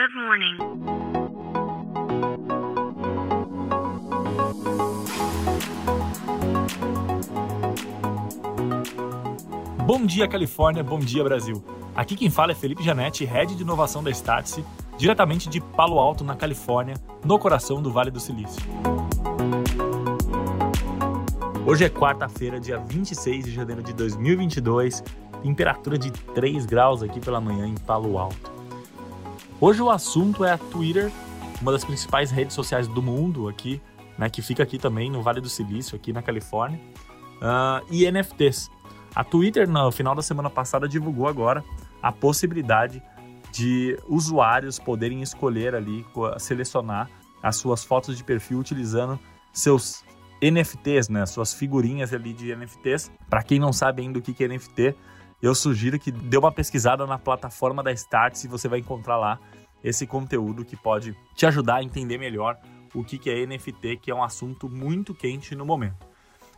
Good morning. Bom dia, Califórnia. Bom dia, Brasil. Aqui quem fala é Felipe Janetti, Head de Inovação da Startse, diretamente de Palo Alto, na Califórnia, no coração do Vale do Silício. Hoje é quarta-feira, dia 26 de janeiro de 2022, temperatura de 3 graus aqui pela manhã em Palo Alto. Hoje o assunto é a Twitter, uma das principais redes sociais do mundo aqui, né, que fica aqui também no Vale do Silício, aqui na Califórnia, uh, e NFTs. A Twitter, no final da semana passada, divulgou agora a possibilidade de usuários poderem escolher ali, selecionar as suas fotos de perfil utilizando seus NFTs, né, suas figurinhas ali de NFTs. Para quem não sabe ainda o que é NFT, eu sugiro que dê uma pesquisada na plataforma da Start e você vai encontrar lá esse conteúdo que pode te ajudar a entender melhor o que é NFT, que é um assunto muito quente no momento.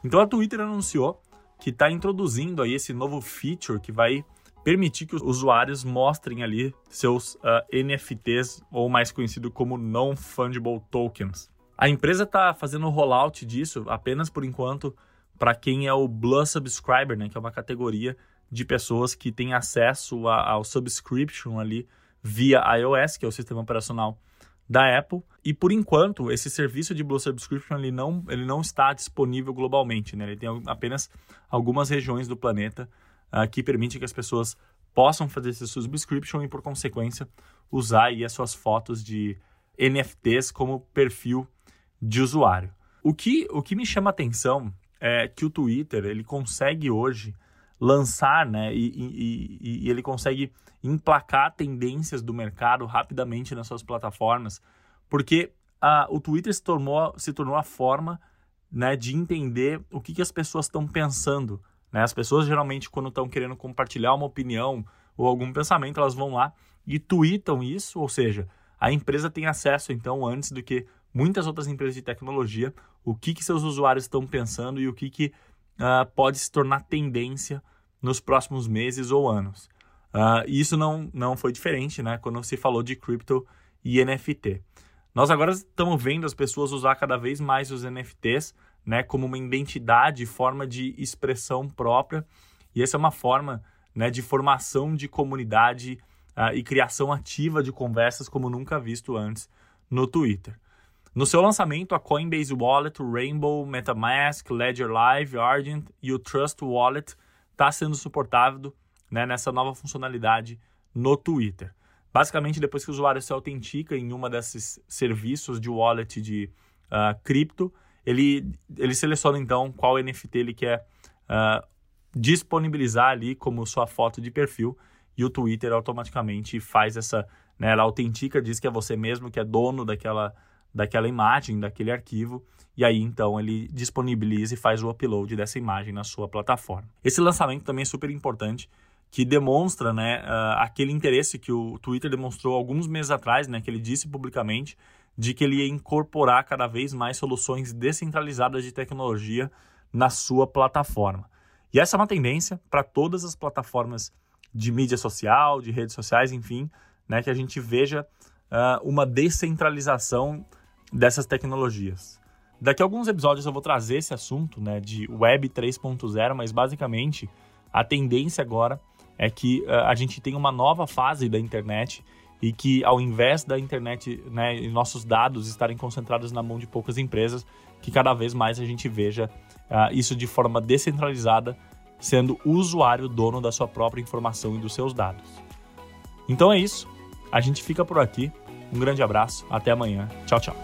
Então a Twitter anunciou que está introduzindo aí esse novo feature que vai permitir que os usuários mostrem ali seus uh, ah, NFTs, ou mais conhecido como Non-Fungible Tokens. A empresa está fazendo o rollout disso apenas por enquanto para quem é o Blue Subscriber, né, que é uma categoria de pessoas que têm acesso a, ao subscription ali via iOS, que é o sistema operacional da Apple. E por enquanto, esse serviço de Blue Subscription ele não, ele não está disponível globalmente. Né? Ele tem apenas algumas regiões do planeta uh, que permitem que as pessoas possam fazer esse subscription e, por consequência, usar aí as suas fotos de NFTs como perfil de usuário. O que, o que me chama atenção é que o Twitter ele consegue hoje lançar, né? E, e, e, ele consegue emplacar tendências do mercado rapidamente nas suas plataformas, porque a, o Twitter se tornou, se tornou a forma né, de entender o que, que as pessoas estão pensando. Né? As pessoas geralmente, quando estão querendo compartilhar uma opinião ou algum pensamento, elas vão lá e tweetam isso, ou seja, a empresa tem acesso, então, antes do que muitas outras empresas de tecnologia, o que, que seus usuários estão pensando e o que, que uh, pode se tornar tendência nos próximos meses ou anos. Uh, isso não, não foi diferente né, quando se falou de cripto e NFT. Nós agora estamos vendo as pessoas usar cada vez mais os NFTs né, como uma identidade, forma de expressão própria, e essa é uma forma né, de formação de comunidade uh, e criação ativa de conversas como nunca visto antes no Twitter. No seu lançamento, a Coinbase Wallet, o Rainbow, MetaMask, Ledger Live, Argent e o Trust Wallet está sendo suportado né, nessa nova funcionalidade no Twitter. Basicamente, depois que o usuário se autentica em uma desses serviços de wallet de uh, cripto, ele, ele seleciona então qual NFT ele quer uh, disponibilizar ali como sua foto de perfil e o Twitter automaticamente faz essa, né, ela autentica, diz que é você mesmo que é dono daquela, daquela imagem, daquele arquivo e aí então ele disponibiliza e faz o upload dessa imagem na sua plataforma. Esse lançamento também é super importante, que demonstra né, uh, aquele interesse que o Twitter demonstrou alguns meses atrás, né, que ele disse publicamente, de que ele ia incorporar cada vez mais soluções descentralizadas de tecnologia na sua plataforma. E essa é uma tendência para todas as plataformas de mídia social, de redes sociais, enfim, né, que a gente veja uh, uma descentralização dessas tecnologias. Daqui a alguns episódios eu vou trazer esse assunto né, de Web 3.0, mas basicamente a tendência agora é que uh, a gente tem uma nova fase da internet e que ao invés da internet né, e nossos dados estarem concentrados na mão de poucas empresas, que cada vez mais a gente veja uh, isso de forma descentralizada, sendo o usuário dono da sua própria informação e dos seus dados. Então é isso, a gente fica por aqui. Um grande abraço, até amanhã. Tchau, tchau.